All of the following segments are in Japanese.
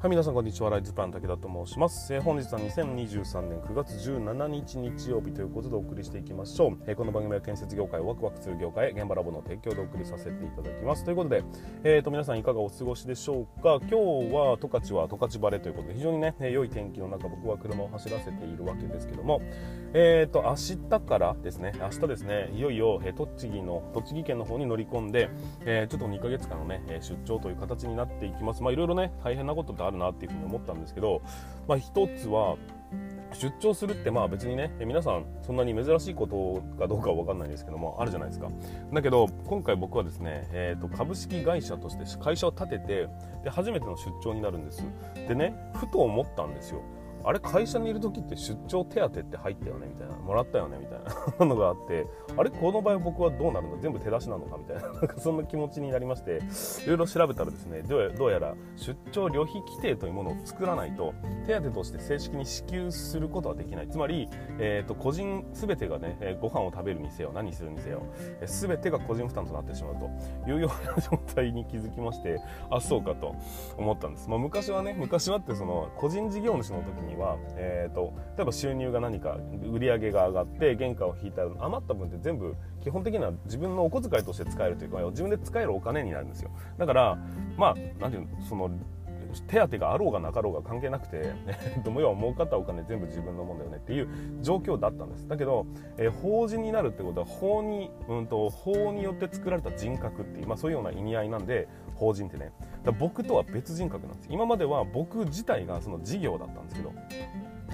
はい、皆さんこんにちは。ライズプラン武田と申します。えー、本日は2023年9月17日日曜日ということでお送りしていきましょう。えー、この番組は建設業界をワクワクする業界現場ラボの提供でお送りさせていただきます。ということで、えーと、皆さんいかがお過ごしでしょうか？今日は十勝は十勝晴れということで非常にね、良い天気の中僕は車を走らせているわけですけども、えーと、明日からですね、明日ですね、いよいよ、えー、栃木の、栃木県の方に乗り込んで、えー、ちょっと2ヶ月間のね、出張という形になっていきます。まあいろいろね、大変なことってあるなっていうふうに思ったんですけど、まあ、一つは出張するってまあ別にね皆さんそんなに珍しいことかどうかは分かんないですけどもあるじゃないですか。だけど今回僕はですね、えーと、株式会社として会社を立ててで初めての出張になるんです。でねふと思ったんですよ。あれ会社にいる時って出張手当って入ったよねみたいなもらったよねみたいなのがあってあれこの場合僕はどうなるの？全部手出しなのかみたいななんかそんな気持ちになりましていろいろ調べたらですねどうやら出張旅費規定というものを作らないと手当として正式に支給することはできない。つまり、えーと、個人全てがね、えー、ご飯を食べるにせよ何するにせよ、えー、全てが個人負担となってしまうというような状態に気づきましてあそうかと思ったんです、まあ、昔はね昔はってその個人事業主の時には、えーと、例えば収入が何か売り上げが上がって原価を引いた余った分って全部基本的には自分のお小遣いとして使えるというか自分で使えるお金になるんですよ。だからまあ何ていうのその手当があろうがなかろうが関係なくて、ども要は儲かったお金全部自分のもんだよねっていう状況だったんです。だけど、えー、法人になるってことは法に、うんと、法によって作られた人格っていう、まあ、そういうような意味合いなんで法人ってね僕とは別人格なんです。今までは僕自体がその事業だったんですけど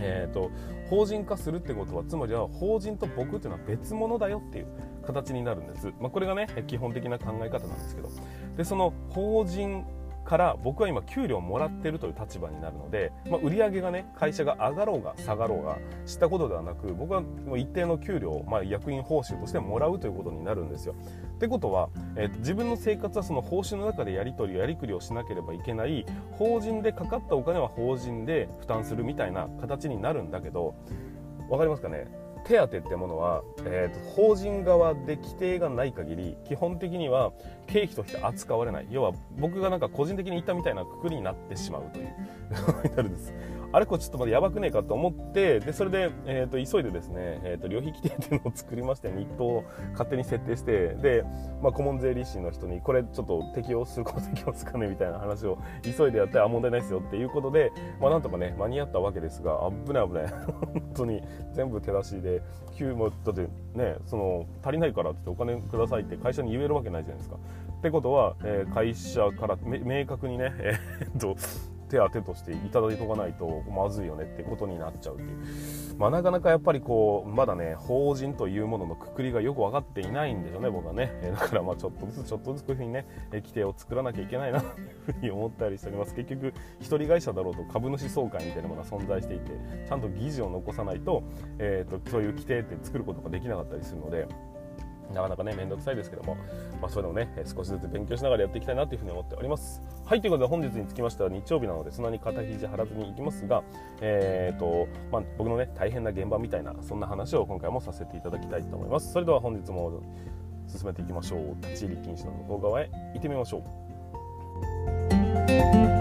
えーと、法人化するってことはつまりは法人と僕っていうのは別物だよっていう形になるんです、まあ、これがね基本的な考え方なんですけど。でその法人から僕は今給料をもらってるという立場になるので、まあ、売上がね会社が上がろうが下がろうが知ったことではなく僕はもう一定の給料を、まあ、役員報酬としてもらうということになるんですよ。ってことは、えー、自分の生活はその報酬の中でやり取りやりくりをしなければいけない法人でかかったお金は法人で負担するみたいな形になるんだけど分かりますかね？手当ってものは、えーと、法人側で規定がない限り基本的には経費として扱われない。要は僕がなんか個人的に言ったみたいなくくりになってしまうという。になるんです。あれこれちょっとまだやばくねえかと思ってでそれで、えーと、急いでですね、えーと、旅費規定っていうのを作りまして日当を勝手に設定してで、まあ、顧問税理士の人にこれちょっと適用すること適用すかねみたいな話を急いでやってあ問題ないですよっていうことで、まあ、なんとかね間に合ったわけですが危ない危ない本当に全部手出しで給もだってねその足りないからってお金くださいって会社に言えるわけないじゃないですか。ってことは、えー、会社から明確にね、えー、っと手当としていただいとかないとまずいよねってことになっちゃうっていう、まあ、なかなかやっぱりこうまだね法人というもののくくりがよく分かっていないんでしょうね僕はね、えだからまあちょっとずつちょっとずつこういうふうにね規定を作らなきゃいけないなというふうに思ったりしております結局一人会社だろうと株主総会みたいなものが存在していてちゃんと議事を残さないと,、えーとそういう規定って作ることができなかったりするので。なかなかね、めんどくさいですけども、まあ、そういうのをね、少しずつ勉強しながらやっていきたいなというふうに思っております。はい、ということで本日につきましては日曜日なので、そんなに肩肘張らずにいきますが、えーとまあ、僕のね、大変な現場みたいな、そんな話を今回もさせていただきたいと思います。それでは本日も進めていきましょう。立ち入り禁止の向こう側へ行ってみましょう。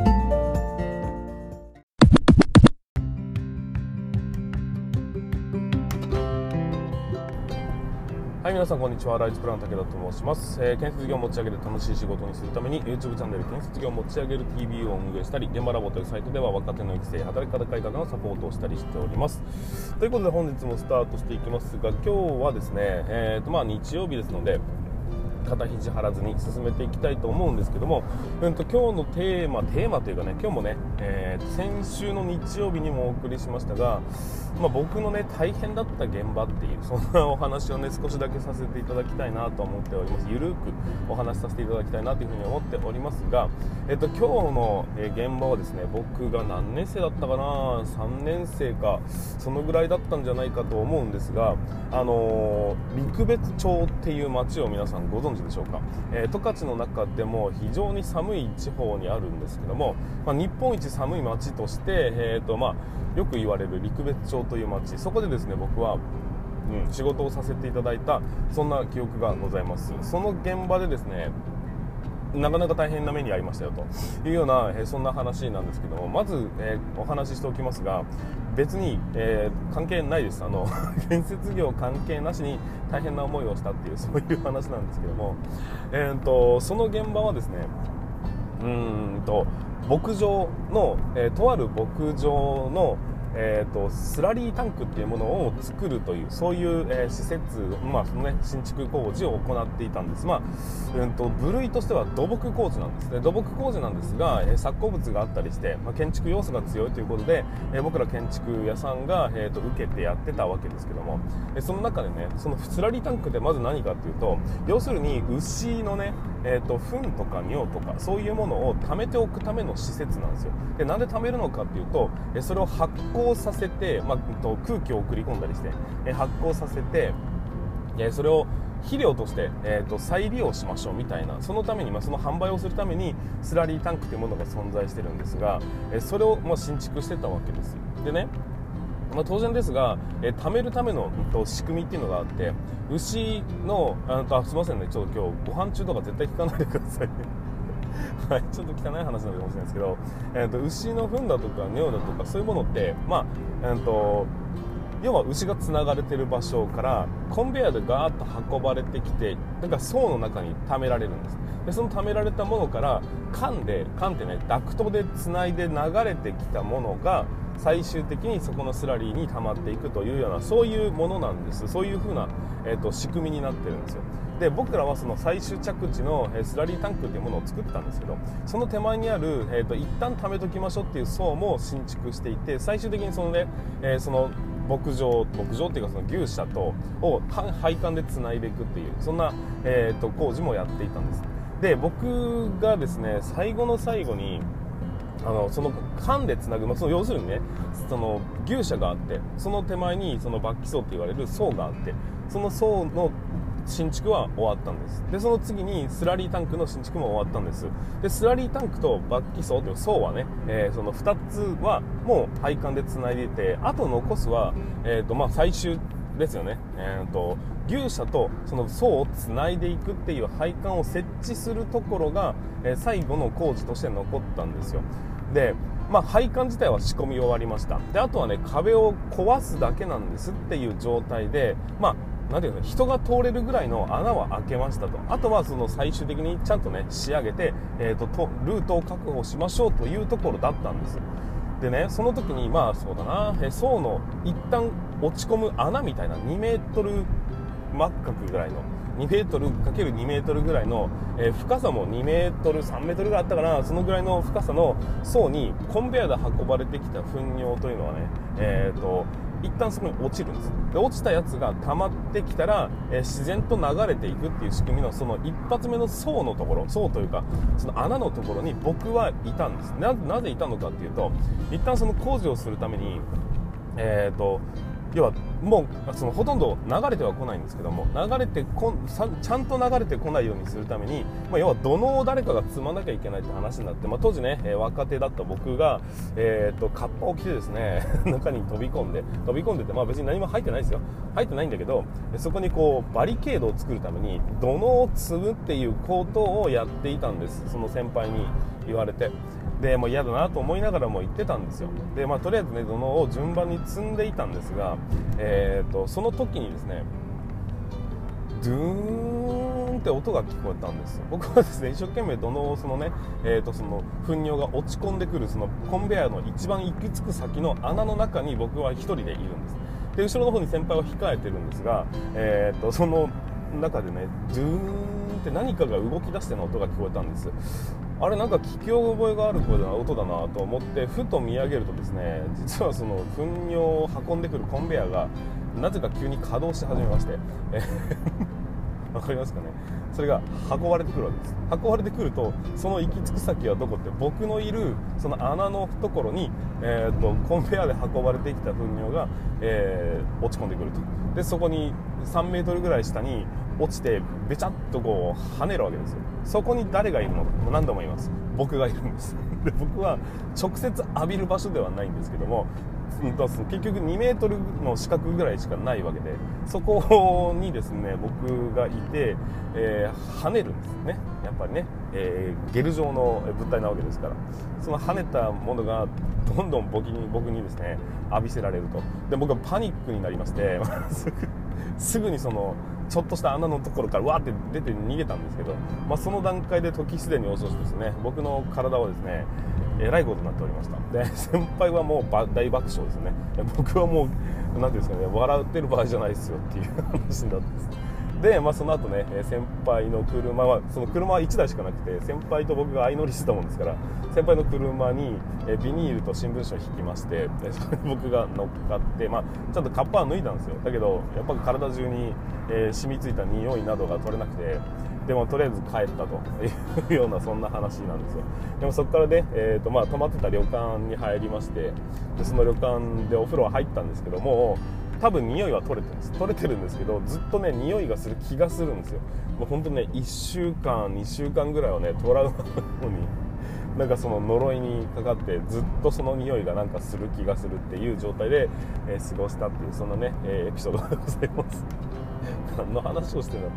皆さんこんにちは。ライズプラン武田と申します、えー、建設業を持ち上げる楽しい仕事にするために YouTube チャンネル建設業を持ち上げる TV を運営したり現場ラボというサイトでは若手の育成働き方改革のサポートをしたりしております。ということで本日もスタートしていきますが今日はですね、えーとまあ、日曜日ですので肩肘張らずに進めていきたいと思うんですけども、うんと、今日のテーマテーマというかね今日もね、えー、先週の日曜日にもお送りしましたが、まあ、僕のね大変だった現場っていうそんなお話をね少しだけさせていただきたいなと思っております。ゆるくお話しさせていただきたいなというふうに思っておりますが、えっと、今日の現場はですね僕が何年生だったかな3年生かそのぐらいだったんじゃないかと思うんですが、あの、陸別町っていう町を皆さんご存知でしょうか、えー、十勝の中でも非常に寒い地方にあるんですけども、まあ、日本一寒い町として、えーとまあ、よく言われる陸別町という町そこでですね僕はうん、仕事をさせていただいたそんな記憶がございます。その現場でですねなかなか大変な目に遭いましたよと。いうような、えそんな話なんですけどもまず、えお話ししておきますが別に、えー、関係ないです。あの 建設業関係なしに大変な思いをしたっていうそういう話なんですけども、えーと、その現場はですねうんと牧場の、えー、とある牧場のえーと、スラリータンクっていうものを作るというそういう、えー、施設、まあそのね、新築工事を行っていたんです、まあうんと、部類としては土木工事なんですね。土木工事なんですが、えー、作物があったりして、まあ、建築要素が強いということで、えー、僕ら建築屋さんが、えーと、受けてやってたわけですけども、えその中でねそのスラリータンクってまず何かっていうと要するに牛のねえーと、糞とか尿とかそういうものを貯めておくための施設なんですよ。でなんで貯めるのかっていうとそれを発酵させて、まあ、と空気を送り込んだりして発酵させてそれを肥料として、えーと、再利用しましょうみたいなそのために、まあ、その販売をするためにスラリータンクというものが存在してるんですが、それを、まあ、新築してたわけですでねまあ、当然ですが、えー、貯めるための、と、仕組みっていうのがあって牛のああすいませんねちょっと今日ご飯中とか絶対聞かないでください。ね はい、ちょっと汚い話なのかもしれないですけど、えーと、牛の糞だとか尿だとかそういうものって、まあえーと、要は牛がつながれてる場所からコンベヤーでガーッと運ばれてきてなんか層の中に溜められるんです。でその溜められたものから缶で缶ってねダクトでつないで流れてきたものが最終的にそこのスラリーに溜まっていくというようなそういうものなんです。そういう風な、えーと、仕組みになってるんですよ。で僕らはその最終着地のスラリータンクっていうものを作ったんですけどその手前にある、えーと、一旦貯めときましょうっていう層も新築していて最終的にそのね、えー、その牧場牧場っていうかその牛舎とを配管でつないでいくっていうそんな、えーと工事もやっていたんです。で僕がですね最後の最後にあのその間でつなぐ、まあ、その要するにねその牛舎があってその手前にそのバッキ層って言われる層があってその層の新築は終わったんです。でその次にスラリータンクの新築も終わったんです。でスラリータンクとバッキ層という層はね、えー、その2つはもう配管でつないでてあと残すは、えーとまあ、最終ですよね、えーと、牛舎とその層をつないでいくっていう配管を設置するところが、えー、最後の工事として残ったんですよ。で、まあ、配管自体は仕込み終わりました。であとはね壁を壊すだけなんですっていう状態でまあなんていうの人が通れるぐらいの穴は開けましたと。あとはその最終的にちゃんとね仕上げて、えーと、とルートを確保しましょうというところだったんです。でねその時にまあそうだな。へ層の一旦落ち込む穴みたいな2メートル真っ角ぐらいの2メートル ×2 メートルぐらいの、えー、深さも2メートル3メートルぐらいあったかな。そのぐらいの深さの層にコンベヤで運ばれてきた糞尿というのはねえっ、ー、と一旦そこに落ちるんです。で落ちたやつが溜まってきたら、えー、自然と流れていくっていう仕組みのその一発目の層のところ層というかその穴のところに僕はいたんです。なぜいたのかっていうと一旦その工事をするためにえーと要はもうそのほとんど流れてはこないんですけども流れてこちゃんと流れてこないようにするために、まあ、要は土のを誰かが積まなきゃいけないって話になって、まあ、当時ね、え、若手だった僕が、えーと、カッパを着てですね 中に飛び込んで飛び込んでて、まあ、別に何も入ってないですよ。入ってないんだけどそこにこうバリケードを作るために土のを積むっていうことをやっていたんです。その先輩に言われて。でもう嫌だなと思いながらも行ってたんですよ。で、まあ、とりあえずね土のを順番に積んでいたんですが、えーと、その時にですねドゥーンって音が聞こえたんです僕はですね一生懸命土のをそのね、えーと、その糞尿が落ち込んでくるそのコンベヤーの一番行き着く先の穴の中に僕は1人でいるんですで後ろの方に先輩は控えてるんですが、えーとその中でねドゥーンって何かが動き出しての音が聞こえたんですあれなんか聞き覚えがある声だな音だなと思ってふと見上げるとですね実はその糞尿を運んでくるコンベヤーがなぜか急に稼働し始めまして。わかりますかね？それが運ばれてくるわけです。運ばれてくるとその行き着く先はどこって僕のいるその穴のところに、えーと、コンベヤーで運ばれてきた糞尿が、えー、落ち込んでくると。でそこに3メートルぐらい下に落ちてべちゃっとこう跳ねるわけですよ。そこに誰がいるの何度も言います。僕がいるんです。で僕は直接浴びる場所ではないんですけども結局2メートルの四角ぐらいしかないわけでそこにですね僕がいて、えー、跳ねるんですね。やっぱりね、えー、ゲル状の物体なわけですから。その跳ねたものがどんどん僕に僕にですね浴びせられると。で僕はパニックになりましてすぐ すぐにそのちょっとした穴のところからわーって出て逃げたんですけど、まあ、その段階で時すでに遅しですね。僕の体はですねえらいことになっておりました。で 先輩はもう大爆笑ですね。僕はもう何ていうんですかね笑ってる場合じゃないですよっていう話になってですで、まあ、その後ね先輩の車はその車は1台しかなくて先輩と僕が相乗りしてたもんですから先輩の車にビニールと新聞紙を引きましてそれ 僕が乗っかって、まあ、ちゃんとカッパは脱いだんですよ。だけどやっぱ体中に、えー、染みついた匂いなどが取れなくてでもとりあえず帰ったと。いう ようなそんな話なんですよ。でもそこからね、えーとまあ、泊まってた旅館に入りましてでその旅館でお風呂は入ったんですけども多分匂いは取れてるんです。取れてるんですけどずっとね匂いがする気がするんですよ。もうほんとね1週間2週間ぐらいはねトラウマのようになんかその呪いにかかってずっとその匂いがなんかする気がするっていう状態で、えー、過ごしたっていうそんなね、えー、エピソードでございます。何の話をしてるの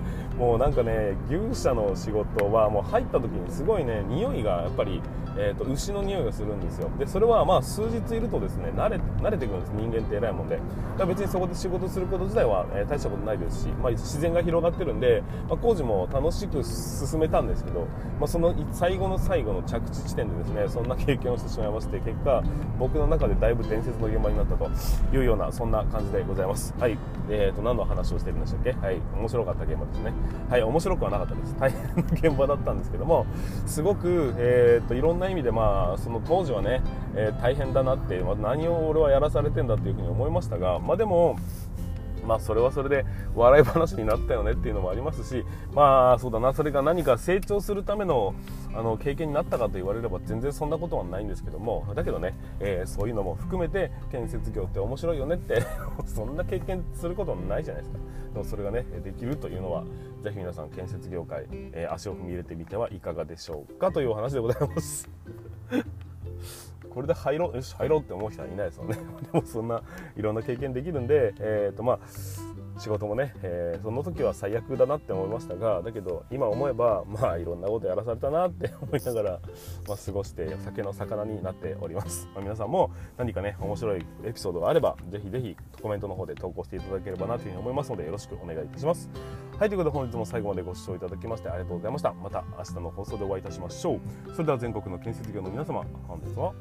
もうなんかね牛舎の仕事はもう入った時にすごいね匂いがやっぱりえーと、牛の匂いがするんですよ。でそれはまあ数日いるとですね慣れ慣れてくるんです。人間って偉いもんで。だから別にそこで仕事すること自体は、えー、大したことないですし、まあ、自然が広がってるんで、まあ、工事も楽しく進めたんですけど、まあ、その最後の最後の着地地点でですねそんな経験をしてしまいまして結果僕の中でだいぶ伝説の現場になったというようなそんな感じでございます。はい。えーと何の話をしてるんでしたっけ？ははい面白かった現場ですね。はい面白くはなかったです。大変な現場だったんですけどもすごく、えーといろんなな意味でまあその当時はね、えー、大変だなって、まあ、何を俺はやらされてんだっていうふうに思いましたがまあでもまあそれはそれで笑い話になったよねっていうのもありますしまあそうだな。それが何か成長するためのあの経験になったかと言われれば全然そんなことはないんですけどもだけどね、えー、そういうのも含めて建設業って面白いよねって そんな経験することないじゃないですか。でもそれがねできるというのはぜひ皆さん建設業界、えー、足を踏み入れてみてはいかがでしょうかというお話でございます。これで入ろうよし 入ろうって思う人はいないですよね。でもそんないろんな経験できるんでえっ、ー、とまあ仕事もね、えー、その時は最悪だなって思いましたがだけど今思えばまあいろんなことやらされたなって 思いながら、まあ、過ごして酒の魚になっております、まあ、皆さんも何かね面白いエピソードがあればぜひぜひコメントの方で投稿していただければなというふうに思いますのでよろしくお願いいたします。はいということで本日も最後までご視聴いただきましてありがとうございました。また明日の放送でお会いいたしましょう。それでは全国の建設業の皆様本日は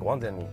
Condem-me.